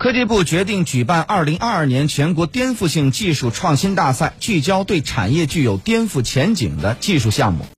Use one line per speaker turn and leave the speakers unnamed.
科技部决定举办二零二二年全国颠覆性技术创新大赛聚焦对产业具有颠覆前景的技术项目。